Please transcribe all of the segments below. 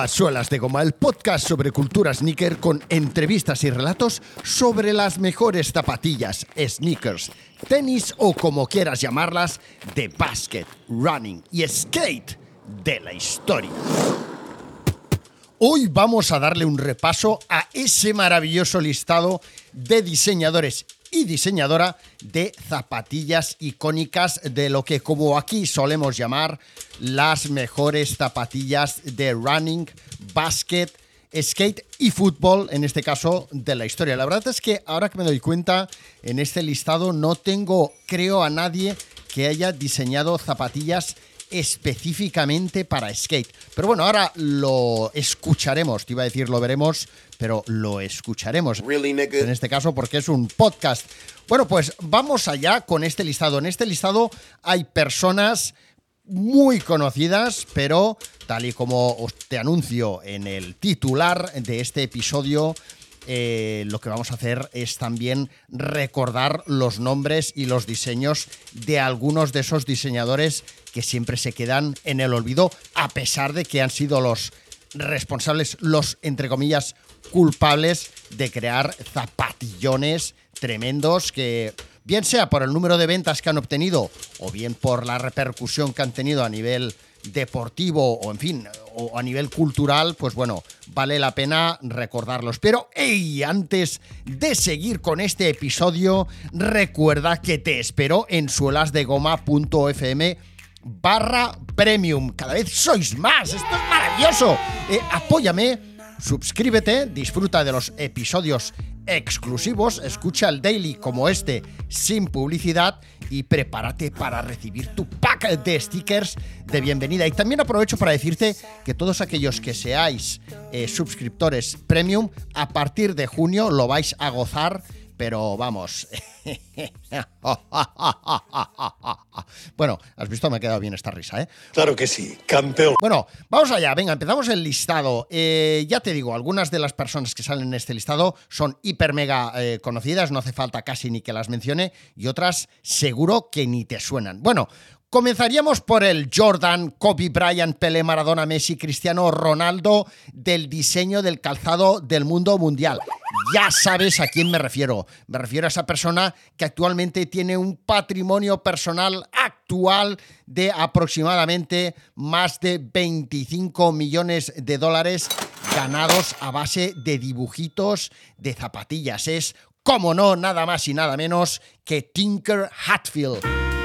A Suelas de Goma, el podcast sobre cultura sneaker con entrevistas y relatos sobre las mejores zapatillas, sneakers, tenis o como quieras llamarlas, de basket, running y skate de la historia. Hoy vamos a darle un repaso a ese maravilloso listado de diseñadores y diseñadora de zapatillas icónicas de lo que como aquí solemos llamar las mejores zapatillas de running, basket, skate y fútbol, en este caso de la historia. La verdad es que ahora que me doy cuenta, en este listado no tengo, creo, a nadie que haya diseñado zapatillas específicamente para skate. Pero bueno, ahora lo escucharemos, te iba a decir lo veremos, pero lo escucharemos. en este caso porque es un podcast. Bueno, pues vamos allá con este listado. En este listado hay personas muy conocidas, pero tal y como os te anuncio en el titular de este episodio, eh, lo que vamos a hacer es también recordar los nombres y los diseños de algunos de esos diseñadores que siempre se quedan en el olvido, a pesar de que han sido los responsables, los, entre comillas, culpables de crear zapatillones tremendos que bien sea por el número de ventas que han obtenido o bien por la repercusión que han tenido a nivel deportivo o en fin, o a nivel cultural, pues bueno, vale la pena recordarlos. Pero, hey, antes de seguir con este episodio, recuerda que te espero en suelasdegoma.fm barra premium. Cada vez sois más, esto es maravilloso. Eh, apóyame, suscríbete, disfruta de los episodios exclusivos, escucha el daily como este sin publicidad y prepárate para recibir tu pack de stickers de bienvenida. Y también aprovecho para decirte que todos aquellos que seáis eh, suscriptores premium, a partir de junio lo vais a gozar pero vamos. bueno, has visto, me ha quedado bien esta risa, ¿eh? Claro que sí, campeón. Bueno, vamos allá, venga, empezamos el listado. Eh, ya te digo, algunas de las personas que salen en este listado son hiper mega eh, conocidas, no hace falta casi ni que las mencione, y otras seguro que ni te suenan. Bueno, Comenzaríamos por el Jordan, Kobe Bryant, Pelé, Maradona, Messi, Cristiano Ronaldo del diseño del calzado del mundo mundial. Ya sabes a quién me refiero. Me refiero a esa persona que actualmente tiene un patrimonio personal actual de aproximadamente más de 25 millones de dólares ganados a base de dibujitos de zapatillas. Es, como no, nada más y nada menos que Tinker Hatfield.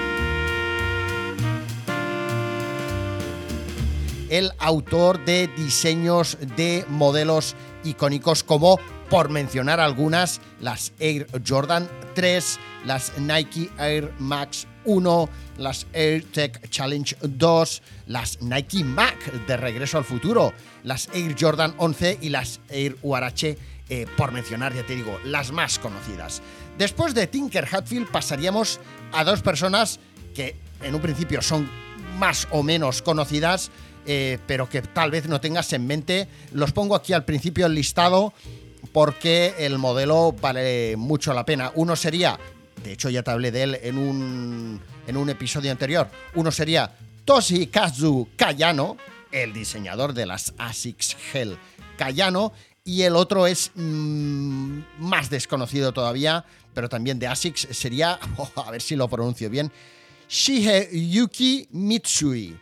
El autor de diseños de modelos icónicos como, por mencionar algunas, las Air Jordan 3, las Nike Air Max 1, las Air Tech Challenge 2, las Nike Mac de Regreso al Futuro, las Air Jordan 11 y las Air URH, eh, por mencionar, ya te digo, las más conocidas. Después de Tinker Hatfield pasaríamos a dos personas que en un principio son más o menos conocidas, eh, pero que tal vez no tengas en mente. Los pongo aquí al principio el listado porque el modelo vale mucho la pena. Uno sería, de hecho ya te hablé de él en un, en un episodio anterior, uno sería Toshikazu Kayano, el diseñador de las ASICS Gel Kayano, y el otro es mm, más desconocido todavía, pero también de ASICS, sería, a ver si lo pronuncio bien, Shiheyuki Mitsui.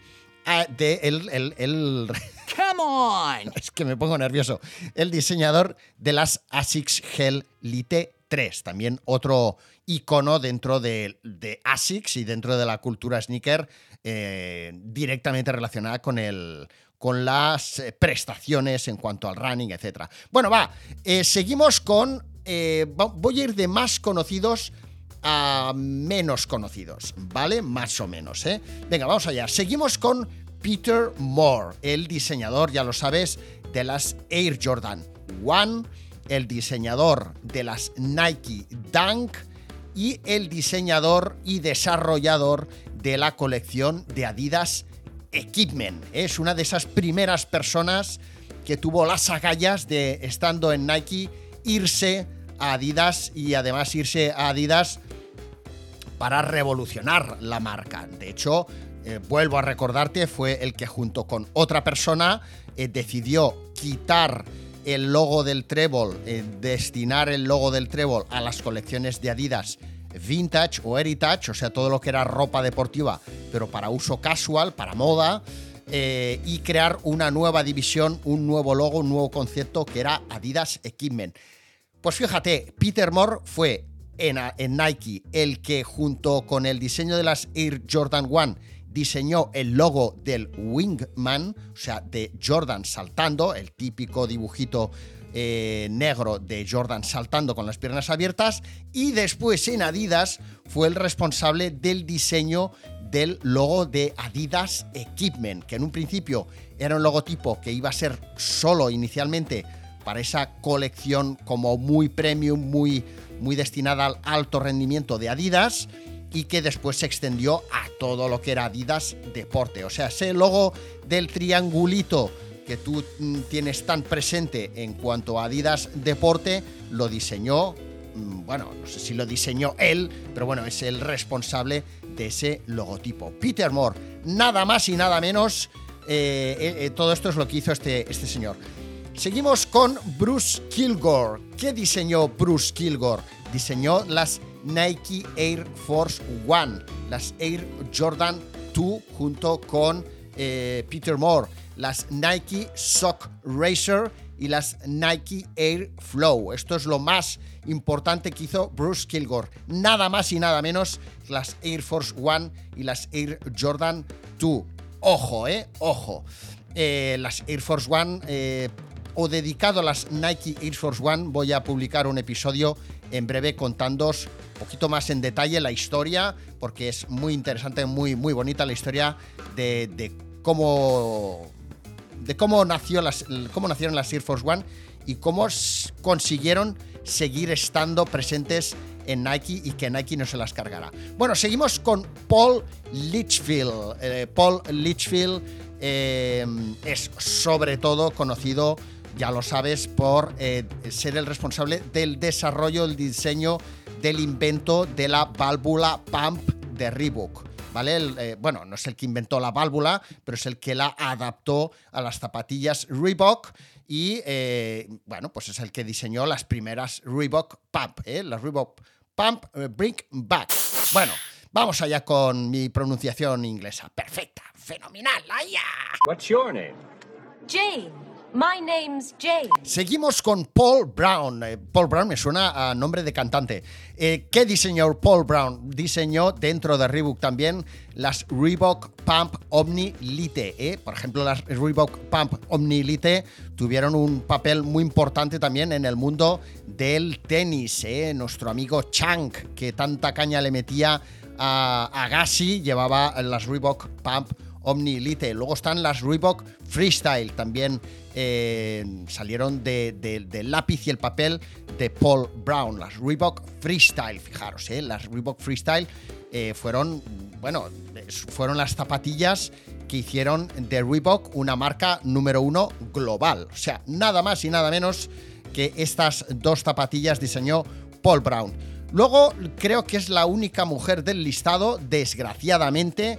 Ah, de el, el, Come on. Es que me pongo nervioso. El diseñador de las ASICS Gel Lite 3, también otro icono dentro de, ASICS y dentro de la cultura sneaker eh, directamente relacionada con el, con las eh, prestaciones en cuanto al running, etc. Bueno, va, eh, seguimos con... voy a ir de más conocidos a menos conocidos, ¿vale? Más o menos, ¿eh? Venga, vamos allá. Seguimos con Peter Moore, el diseñador, ya lo sabes, de las Air Jordan 1, el diseñador de las Nike Dunk y el diseñador y desarrollador de la colección de Adidas Equipment. Es una de esas primeras personas que tuvo las agallas de, estando en Nike, irse a Adidas y además irse a Adidas para revolucionar la marca. De hecho, eh, vuelvo a recordarte, fue el que junto con otra persona eh, decidió quitar el logo del trébol, eh, destinar el logo del trébol a las colecciones de Adidas vintage o heritage, o sea, todo lo que era ropa deportiva, pero para uso casual, para moda, y crear una nueva división, un nuevo logo, un nuevo concepto que era Adidas Equipment. Pues fíjate, Peter Moore fue en, Nike el que junto con el diseño de las Air Jordan 1 diseñó el logo del Wingman, o sea, de Jordan saltando, el típico dibujito eh, negro de Jordan saltando con las piernas abiertas, y después en Adidas fue el responsable del diseño del logo de Adidas Equipment, que en un principio era un logotipo que iba a ser solo inicialmente para esa colección como muy premium, muy, muy destinada al alto rendimiento de Adidas, y que después se extendió a todo lo que era Adidas Deporte. O sea, ese logo del triangulito que tú mm, tienes tan presente en cuanto a Adidas Deporte, lo diseñó, mm, bueno, no sé si lo diseñó él, pero bueno, es el responsable de ese logotipo. Peter Moore, nada más y nada menos, eh, eh, eh, todo esto es lo que hizo este, este señor. Seguimos con Bruce Kilgore. ¿Qué diseñó Bruce Kilgore? Diseñó las Nike Air Force One, las Air Jordan 2 junto con eh, Peter Moore, las Nike Sock Racer y las Nike Air Flow. Esto es lo más importante que hizo Bruce Kilgore. Nada más y nada menos las Air Force One y las Air Jordan 2. Ojo, eh, ojo. Eh, las Air Force One eh, o dedicado a las Nike Air Force One voy a publicar un episodio en breve contándos un poquito más en detalle la historia, porque es muy interesante, muy, muy bonita la historia de, cómo de cómo nació las, cómo nacieron las Air Force One y cómo consiguieron seguir estando presentes en Nike y que Nike no se las cargara. Bueno, seguimos con Paul Litchfield. Eh, Paul Litchfield eh, es sobre todo conocido ya lo sabes, por eh, ser el responsable del desarrollo, el diseño del invento de la válvula pump de Reebok. ¿Vale? Eh, bueno, no es el que inventó la válvula, pero es el que la adaptó a las zapatillas Reebok y, eh, bueno, pues es el que diseñó las primeras Reebok Pump, las Reebok Pump Bring Back. Bueno, vamos allá con mi pronunciación inglesa. Perfecta, fenomenal, allá. What's your name? Jane. My name's Jane. Seguimos con Paul Brown. Eh, Paul Brown me suena a nombre de cantante. Eh, ¿Qué diseñó Paul Brown? Diseñó dentro de Reebok también las Reebok Pump Omni Lite. Eh. Por ejemplo, las Reebok Pump Omni Lite tuvieron un papel muy importante también en el mundo del tenis. Nuestro amigo Chang, que tanta caña le metía a Agassi, llevaba las Reebok Pump Omni Elite. Luego están las Reebok Freestyle, también eh, salieron del lápiz y el papel de Paul Brown. Las Reebok Freestyle, fijaros, eh, las Reebok Freestyle eh, fueron, bueno, fueron las zapatillas que hicieron de Reebok una marca número uno global. O sea, nada más y nada menos que estas dos zapatillas diseñó Paul Brown. Luego creo que es la única mujer del listado, desgraciadamente.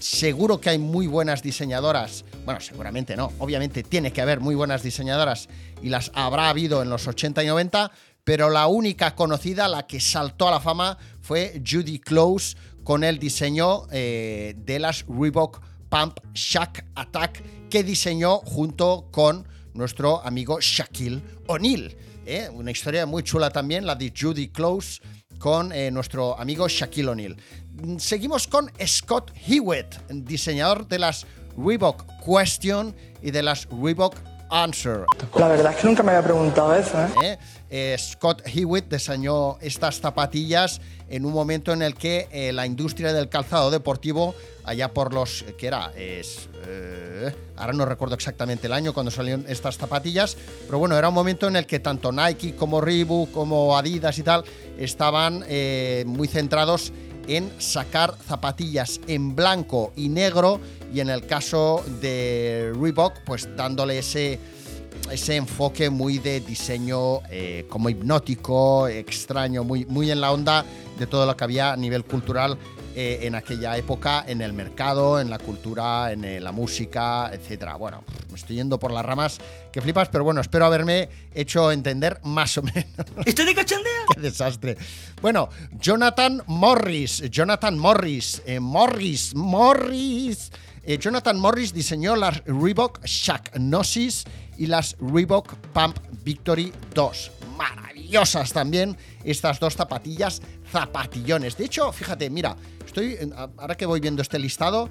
seguro que hay muy buenas diseñadoras. Bueno, seguramente no. Obviamente tiene que haber muy buenas diseñadoras y las habrá habido en los 80 y 90, pero la única conocida, la que saltó a la fama, fue Judy Close con el diseño eh, de las Reebok Pump Shack Attack que diseñó junto con nuestro amigo Shaquille O'Neal. ¿Eh? una historia muy chula también, la de Judy Close con eh, nuestro amigo Shaquille O'Neal. Mm, seguimos con Scott Hewitt, diseñador de las Reebok Question y de las Reebok Answer. La verdad es que nunca me había preguntado eso. ¿Eh? Scott Hewitt diseñó estas zapatillas en un momento en el que la industria del calzado deportivo, allá por los, ¿qué era? Es, eh, ahora no recuerdo exactamente el año cuando salieron estas zapatillas, pero bueno, era un momento en el que tanto Nike como Reebok, como Adidas y tal, estaban eh, muy centrados en sacar zapatillas en blanco y negro y en el caso de Reebok, pues dándole ese, ese enfoque muy de diseño eh, como hipnótico, extraño, muy, muy en la onda de todo lo que había a nivel cultural eh, en aquella época en el mercado, en la cultura, en eh, la música, etcétera. Bueno, me estoy yendo por las ramas que flipas, pero bueno, espero haberme hecho entender más o menos. ¿Estoy de cachondeo? ¡Qué desastre! Bueno, Jonathan Morris, Jonathan Morris, eh, Morris, Morris. Eh, Jonathan Morris diseñó las Reebok Shack Gnosis y las Reebok Pump Victory 2. Maravillosas también estas dos zapatillas, zapatillones. De hecho, fíjate, mira, estoy ahora que voy viendo este listado,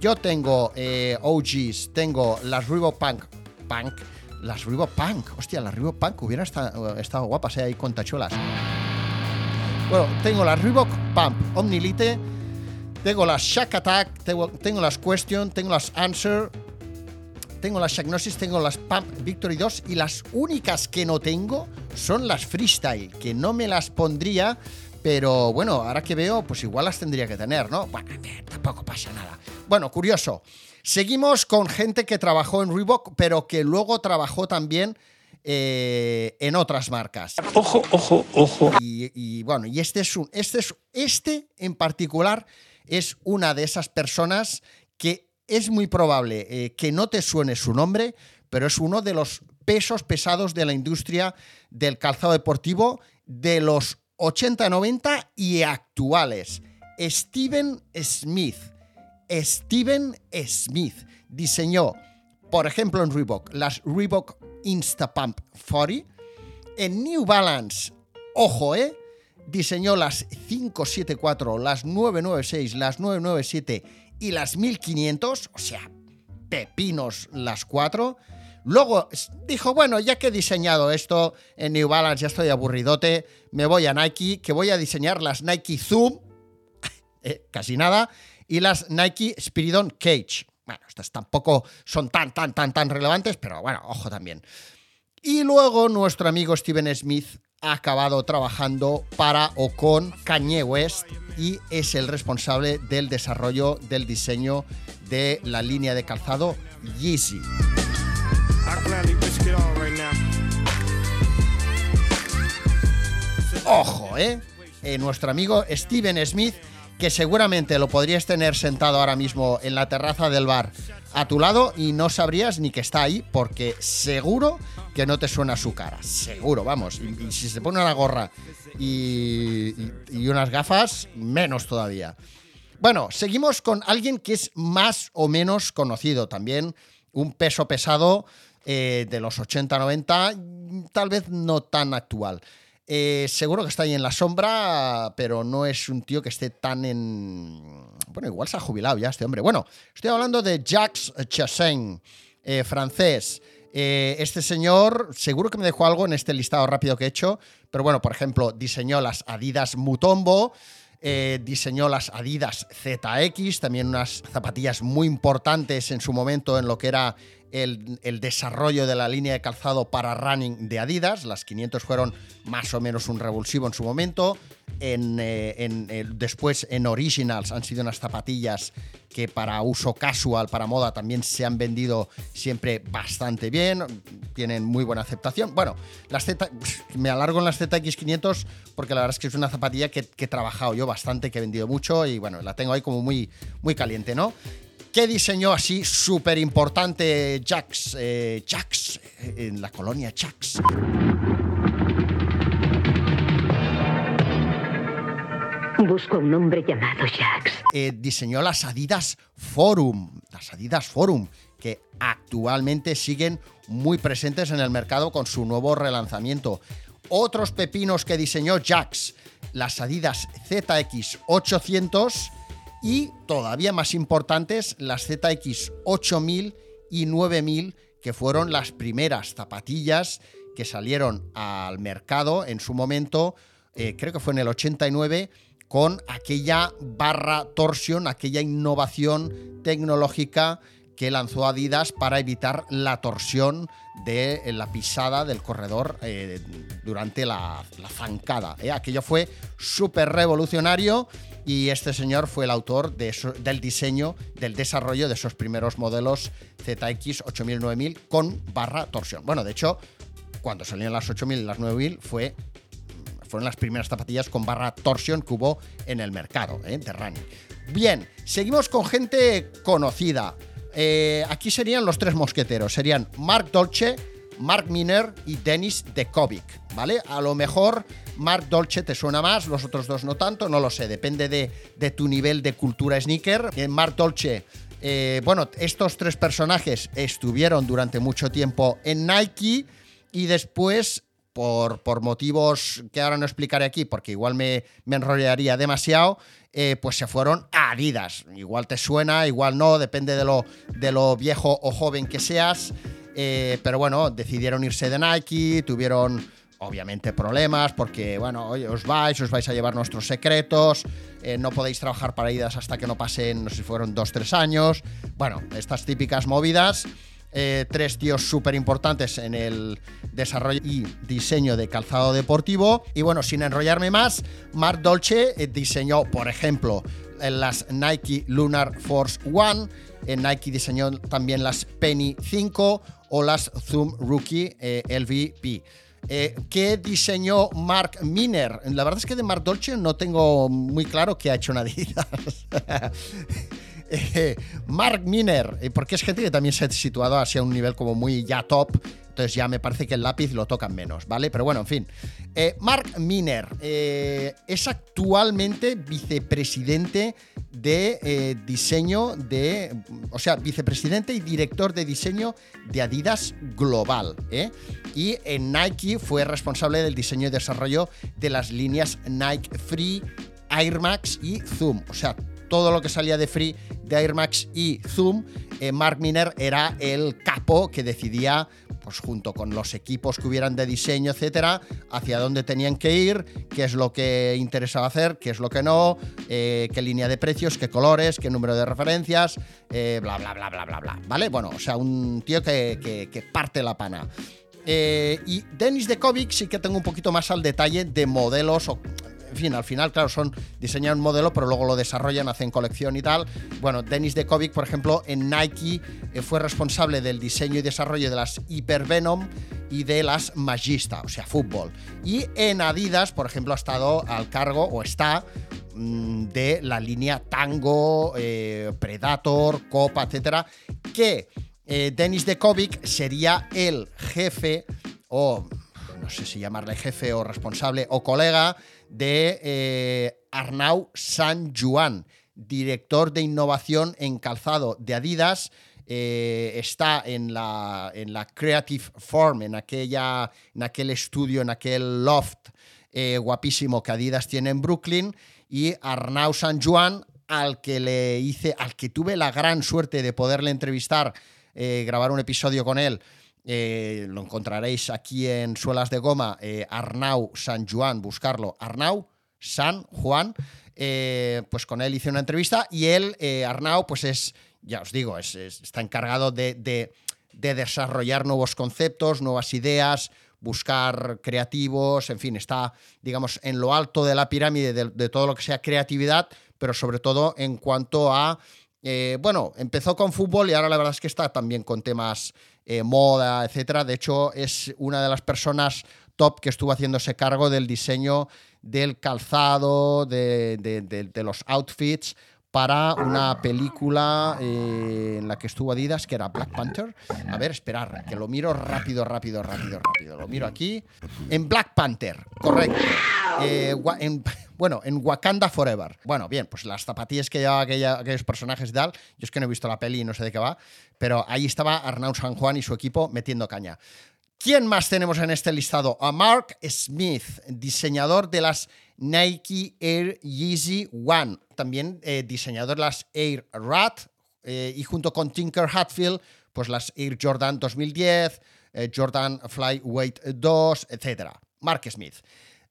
yo tengo eh, OGs, tengo las Reebok Punk, Punk, las Reebok Punk, hostia, las Reebok Punk hubieran estado, estado guapas eh, ahí con tachuelas. Bueno, tengo las Reebok Pump Omnilite, tengo las Shack Attack, tengo, tengo las Question, tengo las Answer, tengo las Shagnosis, tengo las Pump Victory 2 y las únicas que no tengo son las Freestyle, que no me las pondría, pero bueno, ahora que veo, pues igual las tendría que tener, ¿no? Bueno, eh, tampoco pasa nada. Bueno, curioso. Seguimos con gente que trabajó en Reebok, pero que luego trabajó también eh, en otras marcas. Ojo, ojo, ojo. Y, y, bueno, y este es un, este es, este en particular es una de esas personas que es muy probable eh, que no te suene su nombre, pero es uno de los pesos pesados de la industria del calzado deportivo de los 80, 90 y actuales. Steven Smith. Steven Smith diseñó, por ejemplo, en Reebok, las Reebok Instapump 40. En New Balance, ojo, ¿eh? Diseñó las 574, las 996, las 997 y las 1500, o sea, pepinos las cuatro. Luego dijo, bueno, ya que he diseñado esto en New Balance, ya estoy aburridote, me voy a Nike, que voy a diseñar las Nike Zoom, eh, casi nada, y las Nike Spiridon Cage. Bueno, estas tampoco son tan, tan, tan, tan relevantes, pero bueno, ojo también. Y luego nuestro amigo Steven Smith ha acabado trabajando para o con Kanye West y es el responsable del desarrollo del diseño de la línea de calzado Yeezy. Ojo, ¿eh? ¿eh? Nuestro amigo Steven Smith, que seguramente lo podrías tener sentado ahora mismo en la terraza del bar a tu lado y no sabrías ni que está ahí porque seguro que no te suena su cara. Seguro, vamos. Y, si se pone una gorra y, unas gafas, menos todavía. Bueno, seguimos con alguien que es más o menos conocido también. Un peso pesado eh, de los 80-90, tal vez no tan actual. Eh, seguro que está ahí en la sombra, pero no es un tío que esté tan en... Bueno, igual se ha jubilado ya este hombre. Bueno, estoy hablando de Jacques Chassain, eh, francés. Eh, este señor seguro que me dejó algo en este listado rápido que he hecho, pero bueno, por ejemplo, diseñó las Adidas Mutombo, diseñó las Adidas ZX, también unas zapatillas muy importantes en su momento en lo que era el, desarrollo de la línea de calzado para running de Adidas. Las 500 fueron más o menos un revulsivo en su momento. En, eh, eh, después en Originals han sido unas zapatillas que para uso casual, para moda, también se han vendido siempre bastante bien, tienen muy buena aceptación. Bueno, las Z, me alargo en las ZX500 porque la verdad es que es una zapatilla que, que he trabajado yo bastante, que he vendido mucho y bueno, la tengo ahí como muy, muy caliente, ¿no? ¿Qué diseñó así súper importante Jax, eh, Jax, en la colonia Jax? Busco a un hombre llamado Jax. Eh, diseñó las Adidas Forum, las Adidas Forum, que actualmente siguen muy presentes en el mercado con su nuevo relanzamiento. Otros pepinos que diseñó Jax, las Adidas ZX 800 y todavía más importantes las ZX 8000 y 9000 que fueron las primeras zapatillas que salieron al mercado en su momento, eh, creo que fue en el 89, con aquella barra torsión, aquella innovación tecnológica que lanzó Adidas para evitar la torsión de la pisada del corredor eh, durante la, zancada. ¿eh? Aquello fue súper revolucionario y este señor fue el autor del diseño, del desarrollo de esos primeros modelos ZX 8000, 9000 con barra torsión. Bueno, de hecho, cuando salieron las 8000 y las 9000 fue fueron las primeras zapatillas con barra torsión que hubo en el mercado ¿eh? de. Bien, seguimos con gente conocida. Eh, aquí serían los tres mosqueteros. Serían Mark Dolce, Mark Miner y Dennis Dekovic, ¿vale? A lo mejor Mark Dolce te suena más, los otros dos no tanto, no lo sé, depende de, de tu nivel de cultura sneaker. Eh, Mark Dolce, eh, bueno, estos tres personajes estuvieron durante mucho tiempo en Nike y después, por, por motivos que ahora no explicaré aquí, porque igual me, me enrollaría demasiado, eh, pues se fueron a Adidas. Igual te suena, igual no, depende de lo, de lo viejo o joven que seas. Eh, pero bueno, decidieron irse de Nike, tuvieron obviamente problemas porque, bueno, os vais, os vais a llevar nuestros secretos, eh, no podéis trabajar para Adidas hasta que no pasen, no sé si fueron dos, tres años. Bueno, estas típicas movidas. Eh, tres tíos súper importantes en el desarrollo y diseño de calzado deportivo. Y bueno, sin enrollarme más, Mark Dolce diseñó, por ejemplo, las Nike Lunar Force One. Nike diseñó también las Penny 5 o Zoom Rookie eh, LVP. Eh, ¿Qué diseñó Mark Miner? La verdad es que de Mark Dolce no tengo muy claro qué ha hecho Adidas. Mark Miner, eh, porque es gente que también se ha situado hacia un nivel como muy ya top, entonces ya me parece que el lápiz lo tocan menos, ¿vale? Pero bueno, en fin. Eh, Mark Miner eh, es actualmente vicepresidente de diseño de, o sea, vicepresidente y director de diseño de Adidas Global, ¿eh? Y en Nike fue responsable del diseño y desarrollo de las líneas Nike Free, Air Max y Zoom, o sea, todo lo que salía de Free, de Air Max y Zoom, eh, Mark Miner era el capo que decidía, pues junto con los equipos que hubieran de diseño, etcétera, hacia dónde tenían que ir, qué es lo que interesaba hacer, qué es lo que no, eh, qué línea de precios, qué colores, qué número de referencias, eh, bla, bla, bla, bla, bla, bla. ¿Vale? Bueno, o sea, un tío que, parte la pana. Y Dennis de Kovic sí que tengo un poquito más al detalle de modelos o en fin, al final, claro, son diseñan un modelo, pero luego lo desarrollan, hacen colección y tal. Bueno, Dennis de Kovic, por ejemplo, en Nike eh, fue responsable del diseño y desarrollo de las Hyper Venom y de las Magista, o sea, fútbol. Y en Adidas, por ejemplo, ha estado al cargo o está mm, de la línea Tango, eh, Predator, Copa, etcétera, que eh, Dennis de Kovic sería el jefe o no sé si llamarle jefe o responsable o colega de eh, Arnau San Juan, director de innovación en calzado de Adidas. Eh, está en la, en la Creative Form, en, aquella, en aquel estudio, en aquel loft eh, guapísimo que Adidas tiene en Brooklyn. Y Arnau San Juan, al que le hice, al que tuve la gran suerte de poderle entrevistar, eh, grabar un episodio con él. Eh, lo encontraréis aquí en Suelas de Goma, eh, Arnau San Juan, buscarlo. Arnau San Juan, eh, pues con él hice una entrevista y él, Arnau, pues es, ya os digo, es- es- está encargado de, de- de desarrollar nuevos conceptos, nuevas ideas, buscar creativos, en fin, está, digamos, en lo alto de la pirámide de, todo lo que sea creatividad, pero sobre todo en cuanto a, bueno, empezó con fútbol y ahora la verdad es que está también con temas eh, moda, etcétera. De hecho, es una de las personas top que estuvo haciéndose cargo del diseño del calzado, de, los outfits para una película eh, en la que estuvo Adidas, que era Black Panther. A ver, esperar, que lo miro rápido, rápido, rápido, rápido. Lo miro aquí. En Black Panther, correcto. Eh, en- bueno, en Wakanda Forever. Bueno, bien, pues las zapatillas que llevaba aquella- aquellos personajes y tal, yo es que no he visto la peli y no sé de qué va, pero ahí estaba Arnau San Juan y su equipo metiendo caña. ¿Quién más tenemos en este listado? A Mark Smith, diseñador de las Nike Air Yeezy One, también eh, diseñador de las Air Rat eh, y junto con Tinker Hatfield, pues las Air Jordan 2010, eh, Jordan Flyweight 2, etc. Mark Smith.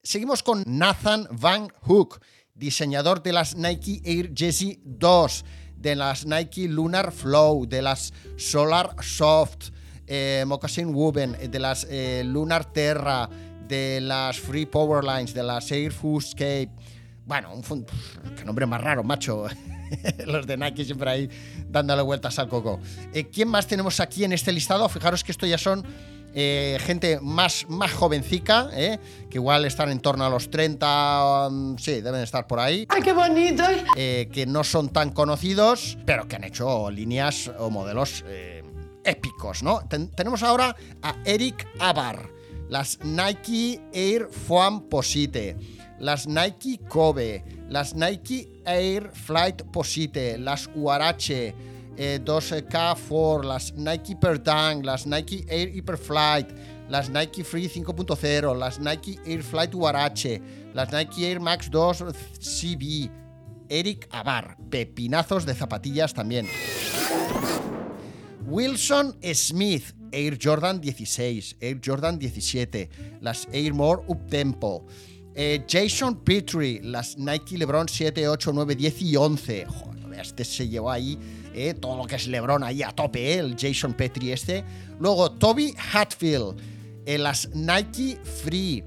Seguimos con Nathan Van Hook, diseñador de las Nike Air Yeezy 2, de las Nike Lunar Flow, de las Solar Soft, eh, Moccasin Woven, de las eh, Lunar Terra, de las Free Power Lines, de las Air Fuscape. Bueno, un fun- qué nombre más raro, macho. Los de Nike siempre ahí dándole vueltas al coco. Eh, ¿Quién más tenemos aquí en este listado? Fijaros que esto ya son eh, gente más, más jovencica, ¿eh? que igual están en torno a los 30, um, sí, deben estar por ahí. ¡Ay, qué bonito! eh, que no son tan conocidos, pero que han hecho líneas o modelos eh, épicos, ¿no? Ten- tenemos ahora a Eric Abar, las Nike Air Foam Posite, las Nike Kobe, las Nike Air Flight Posite, las Huarache eh, 2K4, las Nike Perdang, las Nike Air Hyperflight, las Nike Free 5.0, las Nike Air Flight Huarache, las Nike Air Max 2 CB, Eric Abar, pepinazos de zapatillas también. Wilson Smith, Air Jordan 16, Air Jordan 17, las Air More Uptempo. Eh, Jason Petrie, las Nike LeBron 7, 8, 9, 10 y 11. Joder, este se llevó ahí eh, todo lo que es LeBron ahí a tope, eh, el Jason Petrie este. Luego Toby Hatfield, eh, las Nike Free.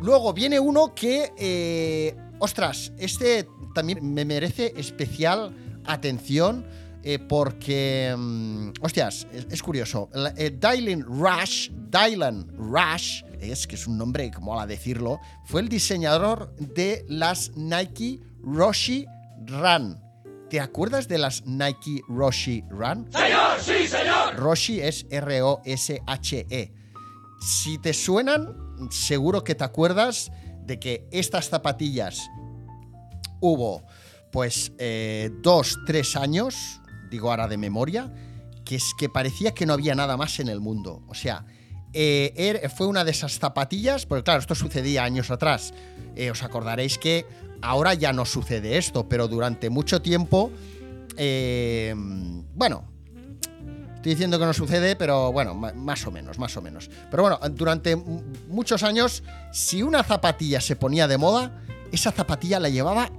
Luego viene uno que, eh, ostras, este también me merece especial atención eh, porque, mm, hostias, es, es curioso. La- eh, Dylan Rush, Dylan Rush, es que es un nombre como a decirlo, fue el diseñador de las Nike Roshi Run. ¿Te acuerdas de las Nike Roshi Run? ¡Señor, sí, señor! Roshi es R-O-S-H-E. Si te suenan, seguro que te acuerdas de que estas zapatillas hubo pues eh, dos, tres años, digo ahora de memoria, que es que parecía que no había nada más en el mundo. O sea, eh, er- fue una de esas zapatillas, porque claro, esto sucedía años atrás. Eh, os acordaréis que ahora ya no sucede esto, pero durante mucho tiempo, eh, bueno, Estoy diciendo que no sucede, pero bueno, más o menos, más o menos. Pero bueno, durante muchos años, si una zapatilla se ponía de moda, esa zapatilla la llevaba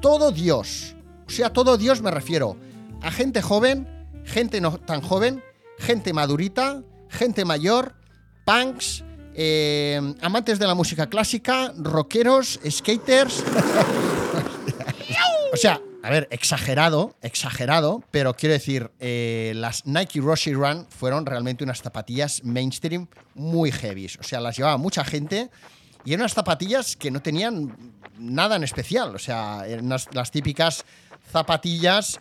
todo Dios. O sea, todo Dios me refiero a gente joven, gente no tan joven, gente madurita, gente mayor, punks, eh, amantes de la música clásica, rockeros, skaters. O sea, a ver, exagerado, exagerado, pero quiero decir, eh, las Nike Roshi Run fueron realmente unas zapatillas mainstream muy heavies. O sea, las llevaba mucha gente y eran unas zapatillas que no tenían nada en especial. O sea, eran las típicas zapatillas,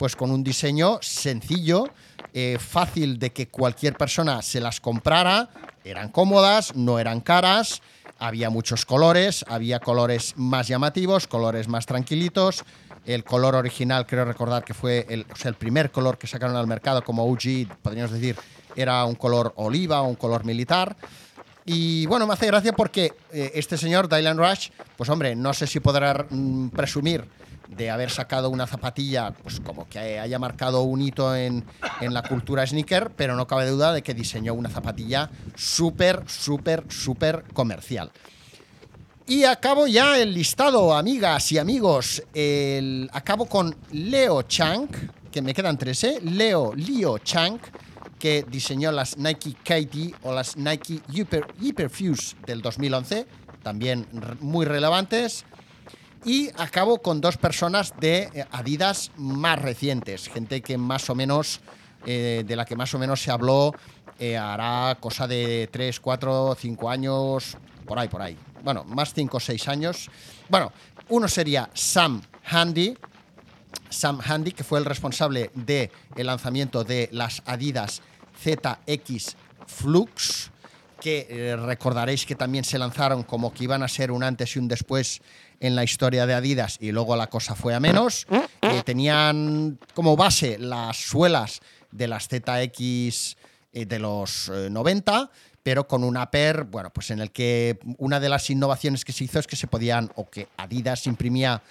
pues con un diseño sencillo, eh, fácil de que cualquier persona se las comprara. Eran cómodas, no eran caras. Había muchos colores, había colores más llamativos, colores más tranquilitos. El color original, creo recordar que fue el, primer color que sacaron al mercado como OG, podríamos decir, era un color oliva un color militar. Y bueno, me hace gracia porque eh, este señor, Dylan Rush, pues hombre, no sé si podrá mm, presumir de haber sacado una zapatilla, pues como que haya marcado un hito en, en la cultura sneaker, pero no cabe duda de que diseñó una zapatilla súper, súper, súper comercial. Y acabo ya el listado, amigas y amigos. El, acabo con Leo Chang, que me quedan tres, ¿eh? Leo Leo Chang, que diseñó las Nike KD o las Nike Hyper, Hyperfuse del 2011, también muy relevantes. Y acabo con dos personas de eh, Adidas más recientes, gente que más o menos, eh, de la que más o menos se habló eh, hará cosa de 3, 4, 5 años, por ahí, por ahí. Bueno, más 5 o 6 años. Bueno, uno sería Sam Handy, Sam Handy, que fue el responsable del lanzamiento de las Adidas ZX Flux, que eh, recordaréis que también se lanzaron como que iban a ser un antes y un después en la historia de Adidas y luego la cosa fue a menos. Eh, tenían como base las suelas de las ZX eh, de los eh, 90, pero con un upper, bueno, pues en el que una de las innovaciones que se hizo es que se podían, o que Adidas imprimía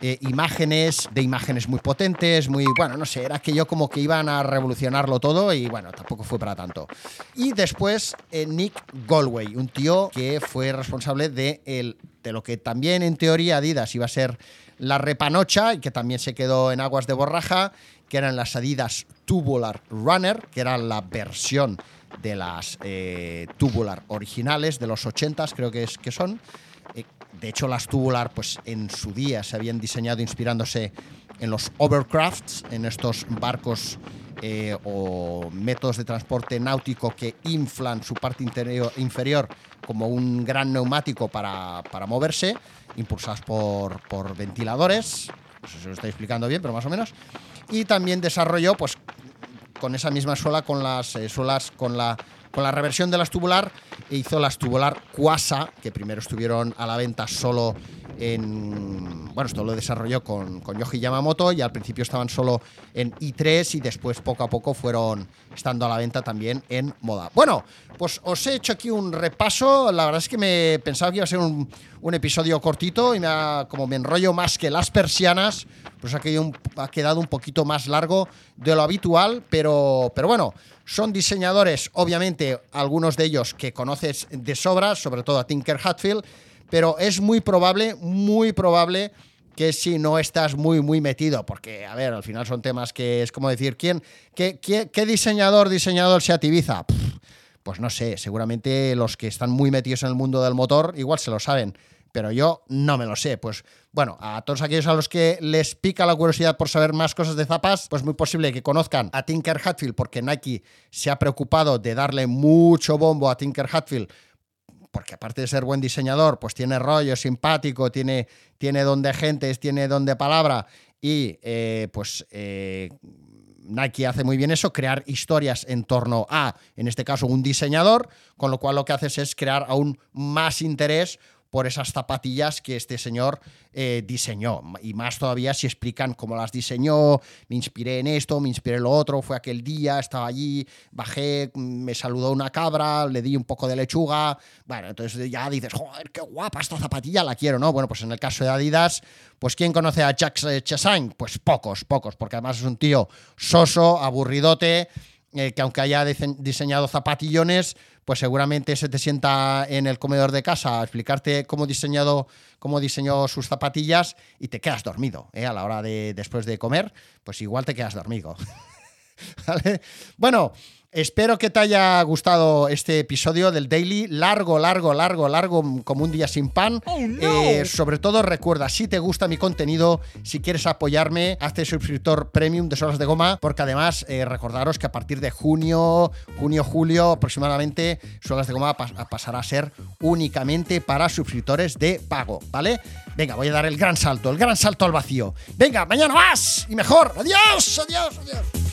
eh, imágenes, de imágenes muy potentes, muy, bueno, no sé, era aquello como que iban a revolucionarlo todo y bueno, tampoco fue para tanto. Y después eh, Nick Galway, un tío que fue responsable de, el, de lo que también en teoría Adidas iba a ser la repanocha y que también se quedó en aguas de borraja, que eran las Adidas Tubular Runner, que era la versión de las eh, Tubular originales de los 80s, creo que, es, que son. De hecho, las tubular, pues en su día se habían diseñado inspirándose en los overcrafts, en estos barcos eh, o métodos de transporte náutico que inflan su parte interior- inferior como un gran neumático para, para moverse, impulsados por, por ventiladores. No sé si lo estoy explicando bien, pero más o menos. Y también desarrolló, pues, con esa misma suela, con las eh, suelas, con la, con la reversión de las tubular, e hizo las tubular Quasa, que primero estuvieron a la venta solo en. Bueno, esto lo desarrolló con, con Yoji Yamamoto y al principio estaban solo en i3 y después poco a poco fueron estando a la venta también en moda. Bueno, pues os he hecho aquí un repaso. La verdad es que me pensaba que iba a ser un, episodio cortito y me ha- como me enrollo más que las persianas, pues ha quedado, un, ha quedado un poquito más largo de lo habitual, pero, pero bueno, son diseñadores, obviamente, algunos de ellos que conoces de sobra, sobre todo a Tinker Hatfield, pero es muy probable, muy probable que si no estás muy, muy metido, porque, a ver, al final son temas que es como decir, ¿quién, qué, diseñador, diseñador se ativiza? Pues no sé, seguramente los que están muy metidos en el mundo del motor igual se lo saben, pero yo no me lo sé. Pues bueno, a todos aquellos a los que les pica la curiosidad por saber más cosas de zapas, pues muy posible que conozcan a Tinker Hatfield porque Nike se ha preocupado de darle mucho bombo a Tinker Hatfield porque aparte de ser buen diseñador, pues tiene rollo simpático, tiene, tiene don de gentes, tiene don de palabra y eh, pues eh, Nike hace muy bien eso, crear historias en torno a, en este caso, un diseñador, con lo cual lo que haces es crear aún más interés por esas zapatillas que este señor eh, diseñó. Y más todavía si explican cómo las diseñó, me inspiré en esto, me inspiré en lo otro, fue aquel día, estaba allí, bajé, me saludó una cabra, le di un poco de lechuga. Bueno, entonces ya dices, joder, qué guapa esta zapatilla, la quiero, ¿no? Bueno, pues en el caso de Adidas, pues ¿quién conoce a Jacques Chassagne? Pues pocos, pocos, porque además es un tío soso, aburridote, eh, que aunque haya dise- diseñado zapatillones, pues seguramente se te sienta en el comedor de casa a explicarte cómo diseñado cómo diseñó sus zapatillas y te quedas dormido ¿eh? a la hora de después de comer, pues igual te quedas dormido. Bueno, espero que te haya gustado este episodio del Daily. Largo, largo, largo, largo, como un día sin pan. Eh, sobre todo, recuerda, si te gusta mi contenido, si quieres apoyarme, hazte suscriptor premium de Solas de Goma, porque además, eh, recordaros que a partir de junio, junio, julio aproximadamente, Solas de Goma pas- pasará a ser únicamente para suscriptores de pago, ¿vale? Venga, voy a dar el gran salto, el gran salto al vacío. Venga, mañana más y mejor. Adiós, adiós, adiós.